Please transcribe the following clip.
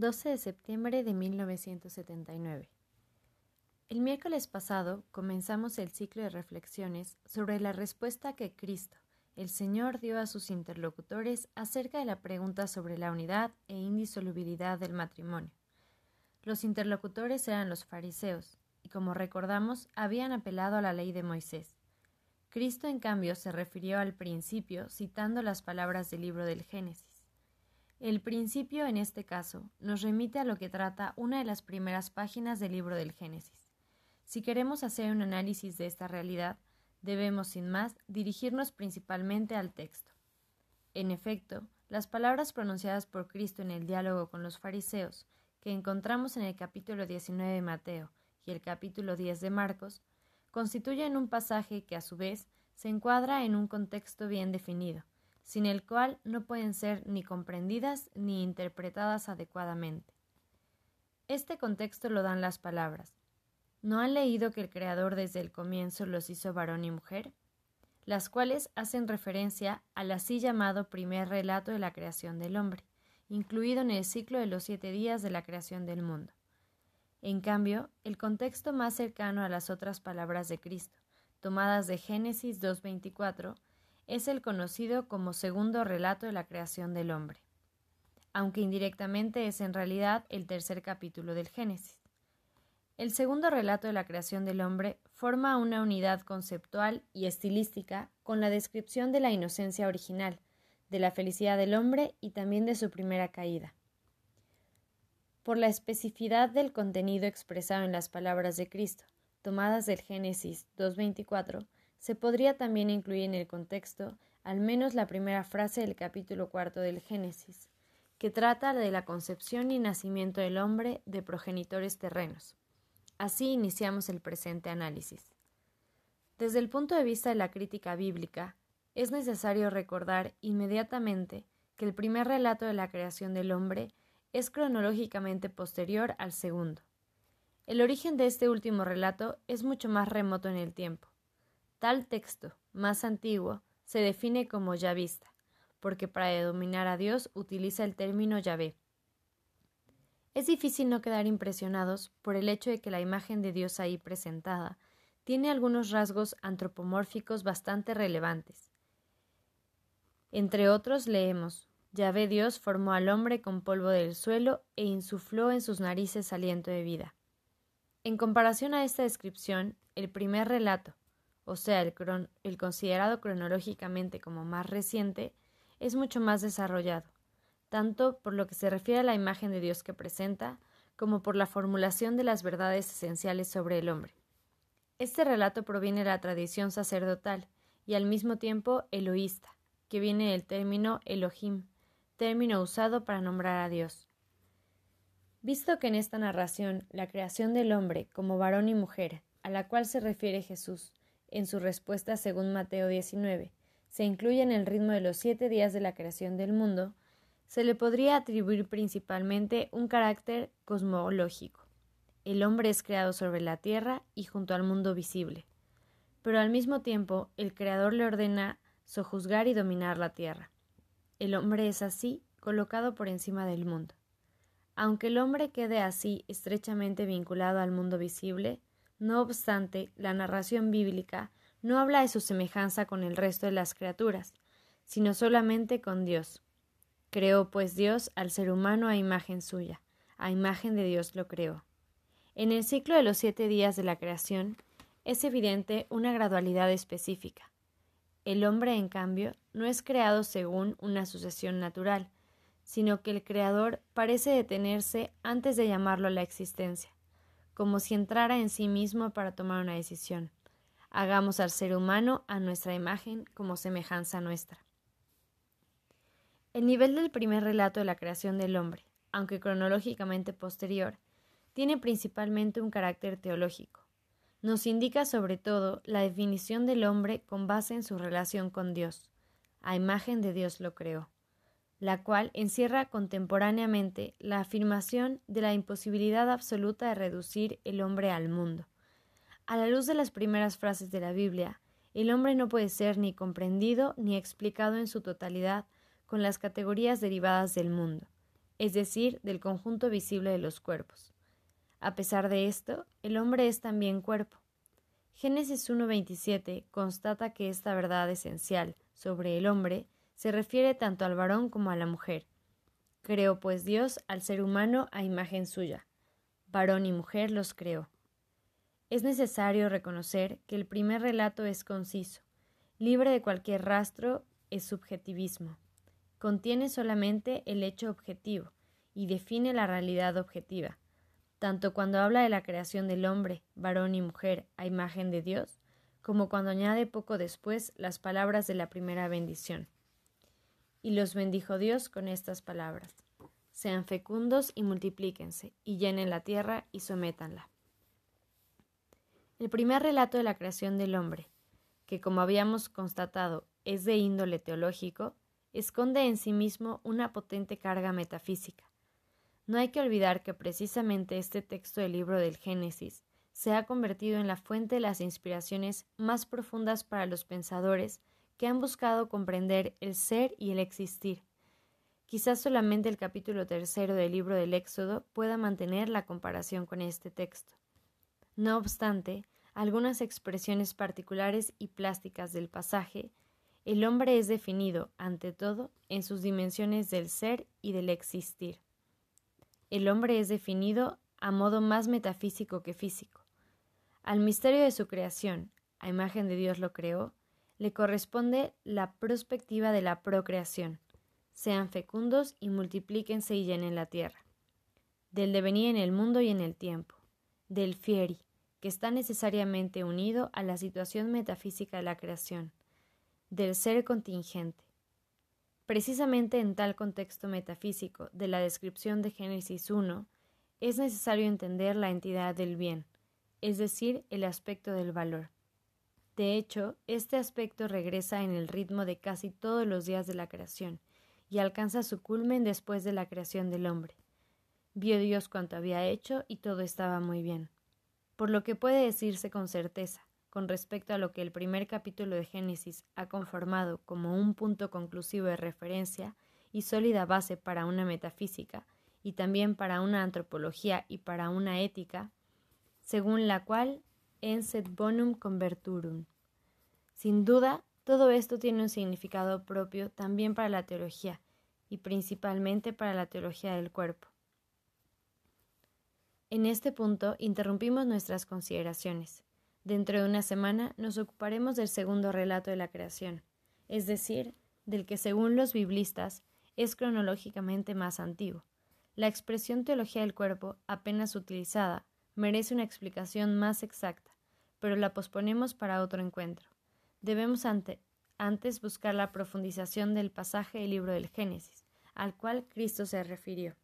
12 de septiembre de 1979. El miércoles pasado comenzamos el ciclo de reflexiones sobre la respuesta que Cristo, el Señor, dio a sus interlocutores acerca de la pregunta sobre la unidad e indisolubilidad del matrimonio. Los interlocutores eran los fariseos, y como recordamos, habían apelado a la ley de Moisés. Cristo, en cambio, se refirió al principio citando las palabras del libro del Génesis. El principio, en este caso, nos remite a lo que trata una de las primeras páginas del libro del Génesis. Si queremos hacer un análisis de esta realidad, debemos, sin más, dirigirnos principalmente al texto. En efecto, las palabras pronunciadas por Cristo en el diálogo con los fariseos, que encontramos en el capítulo 19 de Mateo y el capítulo 10 de Marcos, constituyen un pasaje que, a su vez, se encuadra en un contexto bien definido, sin el cual no pueden ser ni comprendidas ni interpretadas adecuadamente. Este contexto lo dan las palabras. ¿No han leído que el Creador desde el comienzo los hizo varón y mujer? las cuales hacen referencia al así llamado primer relato de la creación del hombre, incluido en el ciclo de los siete días de la creación del mundo. En cambio, el contexto más cercano a las otras palabras de Cristo, tomadas de Génesis 2.24, es el conocido como segundo relato de la creación del hombre, aunque indirectamente es en realidad el tercer capítulo del Génesis. El segundo relato de la creación del hombre forma una unidad conceptual y estilística con la descripción de la inocencia original, de la felicidad del hombre y también de su primera caída. Por la especificidad del contenido expresado en las palabras de Cristo, tomadas del Génesis 2.24, se podría también incluir en el contexto al menos la primera frase del capítulo cuarto del Génesis, que trata de la concepción y nacimiento del hombre de progenitores terrenos. Así iniciamos el presente análisis. Desde el punto de vista de la crítica bíblica, es necesario recordar inmediatamente que el primer relato de la creación del hombre es cronológicamente posterior al segundo. El origen de este último relato es mucho más remoto en el tiempo. Tal texto, más antiguo, se define como yavista, porque para denominar a Dios utiliza el término Yahvé. Es difícil no quedar impresionados por el hecho de que la imagen de Dios ahí presentada tiene algunos rasgos antropomórficos bastante relevantes. Entre otros leemos Yahvé Dios formó al hombre con polvo del suelo e insufló en sus narices aliento de vida. En comparación a esta descripción, el primer relato, o sea, el, considerado cronológicamente como más reciente, es mucho más desarrollado, tanto por lo que se refiere a la imagen de Dios que presenta, como por la formulación de las verdades esenciales sobre el hombre. Este relato proviene de la tradición sacerdotal y al mismo tiempo eloísta, que viene del término Elohim, término usado para nombrar a Dios. Visto que en esta narración la creación del hombre como varón y mujer, a la cual se refiere Jesús, en su respuesta según Mateo 19, se incluye en el ritmo de los siete días de la creación del mundo, se le podría atribuir principalmente un carácter cosmológico. El hombre es creado sobre la tierra y junto al mundo visible, pero al mismo tiempo el Creador le ordena sojuzgar y dominar la tierra. El hombre es así colocado por encima del mundo. Aunque el hombre quede así estrechamente vinculado al mundo visible, no obstante, la narración bíblica no habla de su semejanza con el resto de las criaturas, sino solamente con Dios. Creó pues Dios al ser humano a imagen suya, a imagen de Dios lo creó. En el ciclo de los siete días de la creación es evidente una gradualidad específica. El hombre, en cambio, no es creado según una sucesión natural, sino que el Creador parece detenerse antes de llamarlo a la existencia como si entrara en sí mismo para tomar una decisión. Hagamos al ser humano a nuestra imagen como semejanza nuestra. El nivel del primer relato de la creación del hombre, aunque cronológicamente posterior, tiene principalmente un carácter teológico. Nos indica sobre todo la definición del hombre con base en su relación con Dios. A imagen de Dios lo creó la cual encierra contemporáneamente la afirmación de la imposibilidad absoluta de reducir el hombre al mundo. A la luz de las primeras frases de la Biblia, el hombre no puede ser ni comprendido ni explicado en su totalidad con las categorías derivadas del mundo. es decir, del conjunto visible de los cuerpos. A pesar de esto, el hombre es también cuerpo. Génesis 1.27 constata que esta verdad esencial sobre el hombre se refiere tanto al varón como a la mujer. Creó pues Dios al ser humano a imagen suya. Varón y mujer los creó. Es necesario reconocer que el primer relato es conciso, libre de cualquier rastro, es subjetivismo. Contiene solamente el hecho objetivo y define la realidad objetiva, tanto cuando habla de la creación del hombre, varón y mujer, a imagen de Dios, como cuando añade poco después las palabras de la primera bendición. Y los bendijo Dios con estas palabras. Sean fecundos y multiplíquense, y llenen la tierra y sométanla. El primer relato de la creación del hombre, que como habíamos constatado es de índole teológico, esconde en sí mismo una potente carga metafísica. No hay que olvidar que precisamente este texto del libro del Génesis se ha convertido en la fuente de las inspiraciones más profundas para los pensadores que han buscado comprender el ser y el existir. Quizás solamente el capítulo tercero del libro del Éxodo pueda mantener la comparación con este texto. No obstante, algunas expresiones particulares y plásticas del pasaje, el hombre es definido, ante todo, en sus dimensiones del ser y del existir. El hombre es definido a modo más metafísico que físico. Al misterio de su creación, a imagen de Dios lo creó, le corresponde la prospectiva de la procreación. Sean fecundos y multiplíquense y llenen la tierra. Del devenir en el mundo y en el tiempo. Del fieri, que está necesariamente unido a la situación metafísica de la creación. Del ser contingente. Precisamente en tal contexto metafísico de la descripción de Génesis 1, es necesario entender la entidad del bien, es decir, el aspecto del valor. De hecho, este aspecto regresa en el ritmo de casi todos los días de la creación y alcanza su culmen después de la creación del hombre. Vio Dios cuanto había hecho y todo estaba muy bien. Por lo que puede decirse con certeza, con respecto a lo que el primer capítulo de Génesis ha conformado como un punto conclusivo de referencia y sólida base para una metafísica, y también para una antropología y para una ética, según la cual enset bonum converturum. Sin duda, todo esto tiene un significado propio también para la teología y principalmente para la teología del cuerpo. En este punto interrumpimos nuestras consideraciones. Dentro de una semana nos ocuparemos del segundo relato de la creación, es decir, del que según los biblistas es cronológicamente más antiguo. La expresión teología del cuerpo, apenas utilizada, merece una explicación más exacta, pero la posponemos para otro encuentro. Debemos antes buscar la profundización del pasaje del libro del Génesis, al cual Cristo se refirió.